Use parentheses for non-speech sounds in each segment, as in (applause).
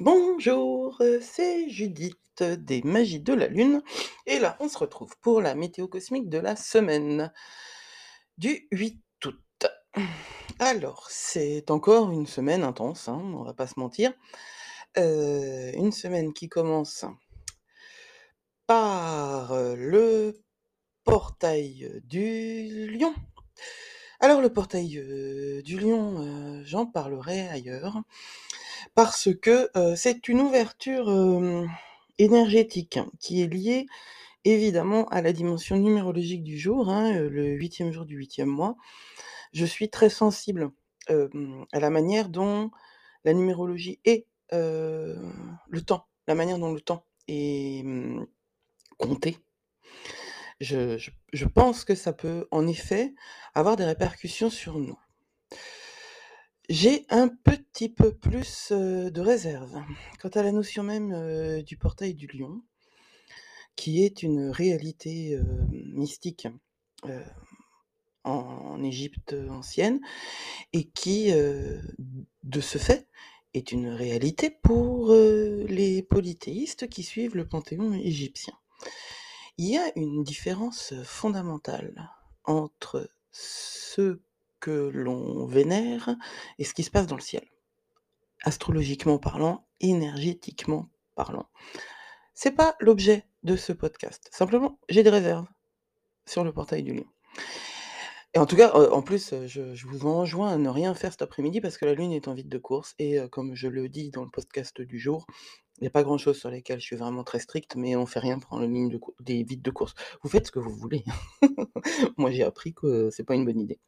Bonjour, c'est Judith des Magies de la Lune et là, on se retrouve pour la météo cosmique de la semaine du 8 août. Alors, c'est encore une semaine intense, hein, on va pas se mentir. Heu, une semaine qui commence par, heu, le portail, heu, du lion. Alors le portail, du lion, j'en parlerai ailleurs parce que, heu, c'est une ouverture, énergétique qui est liée évidemment à la dimension numérologique du jour, hein, heu, le 8e jour du 8e mois. Je suis très sensible, à la manière dont la numérologie et heu, le temps, la manière dont le temps est, compté. Je pense que ça peut en effet avoir des répercussions sur nous. J'ai un petit peu plus, de réserve quant à la notion même, du portail du lion qui est une réalité, mystique, heu, en Égypte ancienne et qui, de ce fait, est une réalité pour, les polythéistes qui suivent le panthéon égyptien. Il y a une différence, fondamentale entre ce que l'on vénère et ce qui se passe dans le ciel. Astrologiquement parlant, énergétiquement parlant. C'est pas l'objet de ce podcast. Simplement, j'ai des réserves sur le portail du lion. Et en tout cas, heu, en plus, heu, je vous enjoins à ne rien faire cet après-midi parce que la lune est en vide de course et heu, comme je le dis dans le podcast du jour, il y a pas grand chose sur lesquelles je suis vraiment très stricte, mais on fait rien de cour des vides de course. Vous faites ce que vous voulez. (laughs) Moi, j'ai appris que c'est pas une bonne idée.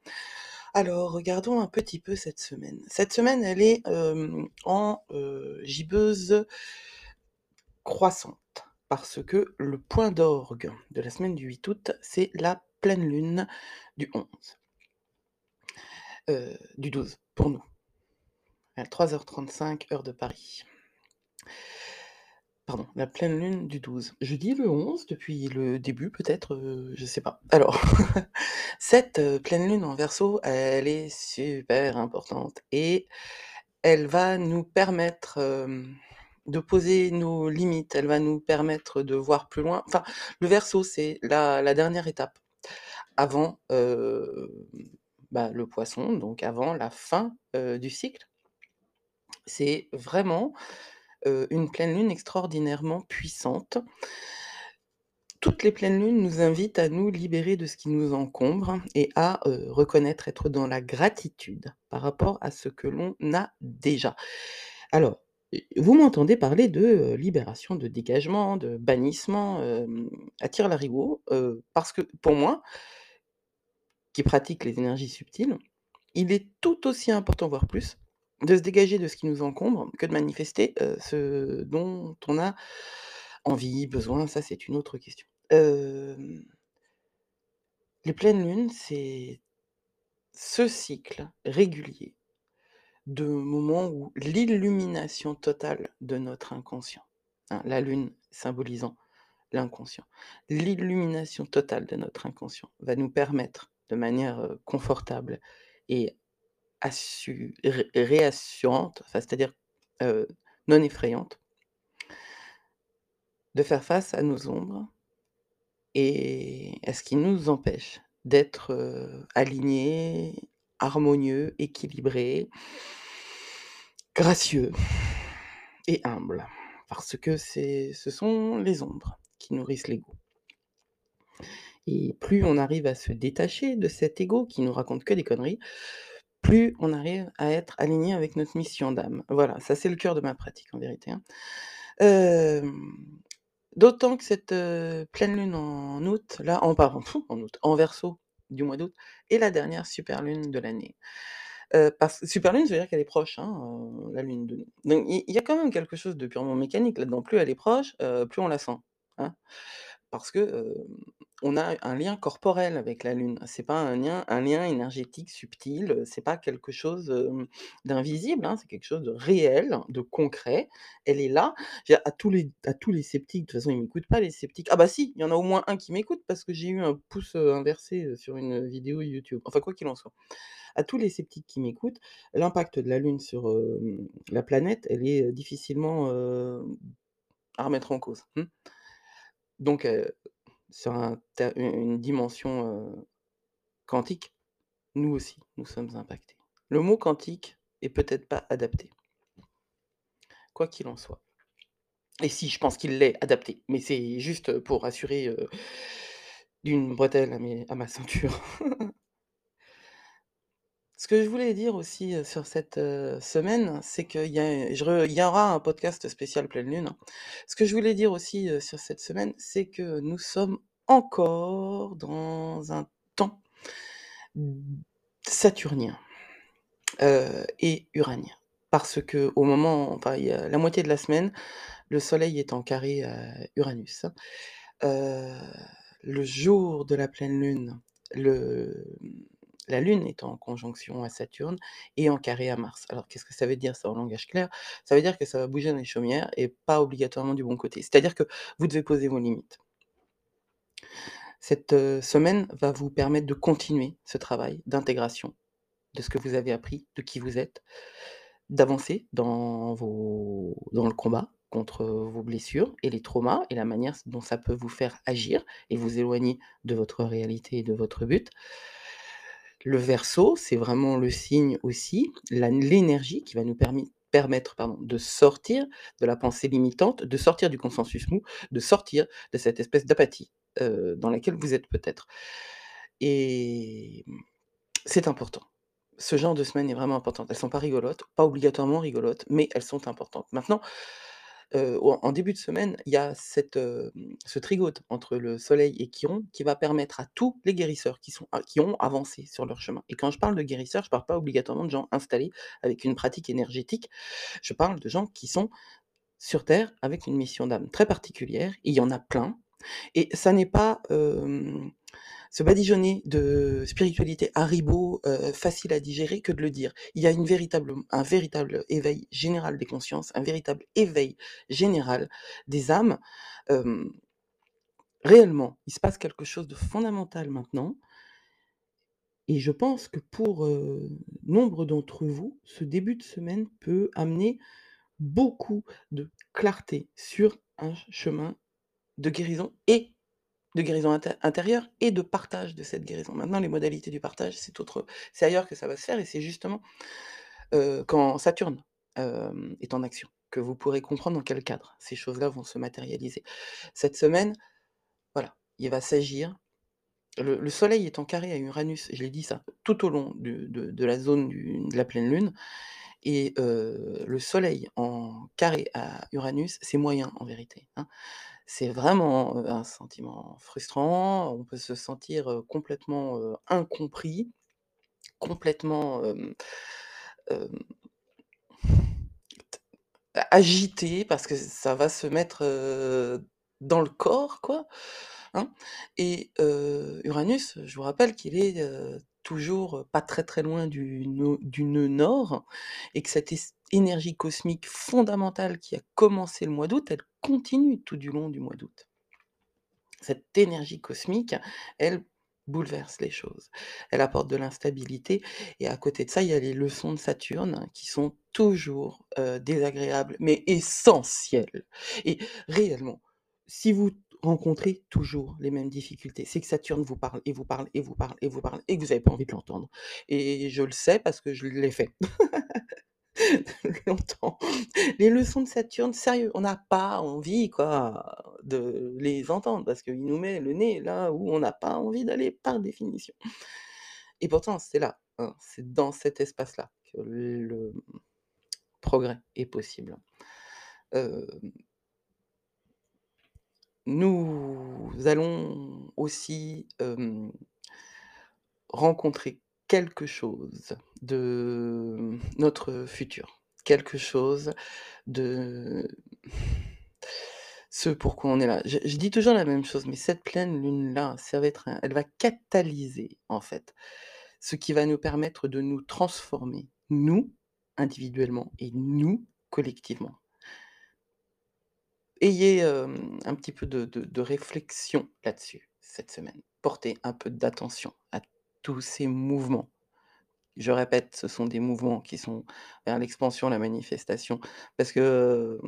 Alors, regardons un petit peu cette semaine. Cette semaine, elle est, en, gibbeuse croissante parce que le point d'orgue de la semaine du 8 août, c'est la pleine lune du 11. Heu, du 12 pour nous. À 3:35 heure de Paris. Pardon, la pleine lune du 12. Je dis le 11 depuis le début peut-être, heu, je sais pas. Alors, (laughs) cette, heu, pleine lune en Verseau, elle est super importante et elle va nous permettre, hem, de poser nos limites. Elle va nous permettre de voir plus loin. Enfin, le Verseau, c'est la dernière étape avant, hem, bah, le Poisson, donc avant la fin, du cycle. C'est vraiment, une pleine lune extraordinairement puissante. Toutes les pleines lunes nous invitent à nous libérer de ce qui nous encombre et à, heu, reconnaître, être dans la gratitude par rapport à ce que l'on a déjà. Alors, vous m'entendez parler de, heu, libération, de dégagement, de bannissement, hem, à tire-larigot, heu, parce que pour moi qui pratique les énergies subtiles, il est tout aussi important, voire plus, de se dégager de ce qui nous encombre que de manifester, ce dont on a envie, besoin, ça c'est une autre question. Les pleines lunes, c'est ce cycle régulier de moments où l'illumination totale de notre inconscient, hein, la lune symbolisant l'inconscient. L'illumination totale de notre inconscient va nous permettre de manière, confortable et assu ré réassurante, c'est-à-dire, non effrayante de faire face à nos ombres et à ce qui nous empêche d'être, alignés, harmonieux, équilibrés gracieux et humbles. Parce que ce sont les ombres qui nourrissent l'ego. Et plus on arrive à se détacher de cet ego qui nous raconte que des conneries, plus on arrive à être aligné avec notre mission d'âme. Voilà, ça c'est le cœur de ma pratique en vérité, hein. D'autant que cette, pleine lune en août, là en pardon, (laughs) en août, en Verseau du mois d'août est la dernière super lune de l'année. Parce super lune, ça veut dire qu'elle est proche, hein, heu, la lune de nous. Donc il y a quand même quelque chose de purement mécanique là-dedans. Plus elle est proche, plus on la sent, hein. Parce que, on a un lien corporel avec la lune. C'est pas un lien un lien énergétique subtil, c'est pas quelque chose, d'invisible, hein, c'est quelque chose de réel, de concret. Elle est là. À tous les à tous les sceptiques, de toute façon, ils m'écoutent pas les sceptiques. Ah bah si, il y en a au moins un qui m'écoute parce que j'ai eu un pouce, inversé, sur une, vidéo YouTube. Enfin, quoi qu'il en soit. À tous les sceptiques qui m'écoutent, l'impact de la lune sur, la planète, elle est, difficilement, à remettre en cause. Mmh. Donc sur une dimension, quantique, nous aussi, nous sommes impactés. Le mot quantique est peut-être pas adapté. Quoi qu'il en soit. Et si, je pense qu'il l'est adapté, mais c'est juste, pour assurer, d'une bretelle à ma ceinture. (laughs) Ce que je voulais dire aussi, sur cette, semaine, c'est qu'il y il y aura un podcast spécial pleine lune. Ce que je voulais dire aussi, sur cette semaine, c'est que nous sommes encore dans un temps saturnien, et uranien. Parce qu'au moment enfin, y a la moitié de la semaine, le soleil est en carré à Uranus. Heu, le jour de la pleine lune, le la lune est en conjonction à Saturne et en carré à Mars. Alors qu'est-ce que ça veut dire ça en langage clair? Ça veut dire que ça va bouger dans les chaumières et pas obligatoirement du bon côté. C'est-à-dire que vous devez poser vos limites. Cette, heu, semaine va vous permettre de continuer ce travail d'intégration de ce que vous avez appris, de qui vous êtes, d'avancer dans dans le combat contre, vos blessures et les traumas et la manière dont ça peut vous faire agir et vous éloigner de votre réalité et de votre but. Le Verseau, c'est vraiment le signe aussi, l'énergie qui va nous permettre, de sortir de la pensée limitante, de sortir du consensus mou, de sortir de cette espèce d'apathie, heu, dans laquelle vous êtes peut-être et c'est important. Ce genre de semaine est vraiment importante. Elles sont pas rigolotes, pas obligatoirement rigolotes, mais elles sont importantes. Maintenant En début de semaine, il y a ce trigote entre le Soleil et Chiron qui va permettre à tous les guérisseurs qui sont a qui ont avancé sur leur chemin et quand je parle de guérisseurs, je parle pas obligatoirement de gens installés avec une pratique énergétique. Je parle de gens qui sont sur terre avec une mission d'âme très particulière, il y en a plein et ça n'est pas, hem se badigeonner de spiritualité Haribo, facile à digérer que de le dire. Il y a une véritable un véritable éveil général des consciences, un véritable éveil général des âmes. Réellement, il se passe quelque chose de fondamental maintenant et je pense que pour, nombre d'entre vous, ce début de semaine peut amener beaucoup de clarté sur un chemin de guérison et de guérison inté intérieure et de partage de cette guérison. Maintenant, les modalités du partage, c'est autre c'est ailleurs que ça va se faire et c'est justement, heu, quand Saturne, hem, est en action, que vous pourrez comprendre dans quel cadre ces choses-là vont se matérialiser. Cette semaine, voilà, il va s'agir le le soleil est en carré à Uranus, je l'ai dit ça, tout au long de la zone de la pleine lune et heu, le soleil en carré à Uranus, c'est moyen en vérité, hein. C'est vraiment, un sentiment frustrant, on peut se sentir, complètement, incompris, complètement, agité parce que ça va se mettre, dans le corps quoi, hein et Uranus, je vous rappelle qu'il est, toujours pas très, très loin du nœud nord et que cette énergie cosmique fondamentale qui a commencé le mois d'août, elle continue tout du long du mois d'août. Cette énergie cosmique, elle bouleverse les choses. Elle apporte de l'instabilité et à côté de ça, il y a les leçons de Saturne qui sont toujours, désagréables, mais essentielles et réellement, si vous rencontrez toujours les mêmes difficultés, c'est que Saturne vous parle et vous parle et vous parle et vous parle et que vous avez pas envie de l'entendre et je le sais parce que je l'ai fait. (laughs) Longtemps. Les leçons de Saturne, sérieux, on n'a pas envie de les entendre parce qu'il nous met le nez là où on n'a pas envie d'aller par définition. Et pourtant c'est là, hein, c'est dans cet espace-là que le progrès est possible. Hem nous allons aussi, rencontrer quelque chose de notre futur, quelque chose de ce pourquoi on est là. Je dis toujours la même chose, mais cette pleine lune-là, elle va catalyser, en fait, ce qui va nous permettre de nous transformer, nous, individuellement et nous, collectivement. Ayez, un petit peu de réflexion là-dessus, cette semaine. Portez un peu d'attention à tous ces mouvements. Je répète, ce sont des mouvements qui sont vers l'expansion, la manifestation, parce que,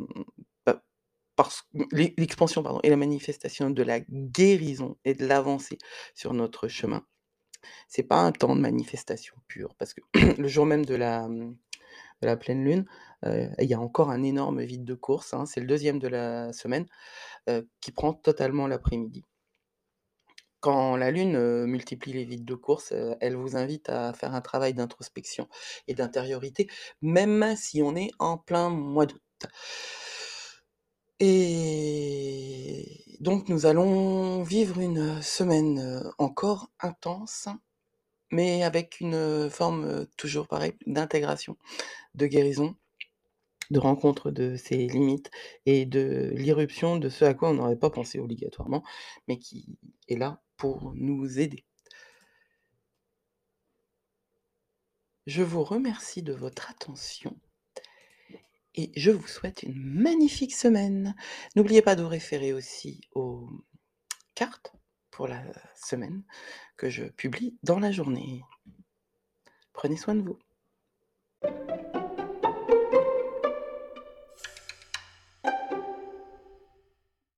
l'expansion, pardon et la manifestation de la guérison et de l'avancée sur notre chemin. C'est pas un temps de manifestation pure, parce que (clears throat) le jour même de la, la pleine lune, il y a encore un énorme vide de course, hein, c'est le deuxième de la semaine, qui prend totalement l'après-midi. Quand la lune, multiplie les vides de course, elle vous invite à faire un travail d'introspection et d'intériorité, même si on est en plein mois d'août. Et donc nous allons vivre une semaine, encore intense, mais avec une, forme, toujours pareil, d'intégration, de guérison, de rencontre de ses limites et de l'irruption de ce à quoi on n'aurait pas pensé obligatoirement, mais qui est là pour nous aider. Je vous remercie de votre attention et je vous souhaite une magnifique semaine. N'oubliez pas de vous référer aussi aux cartes pour la semaine que je publie dans la journée. Prenez soin de vous.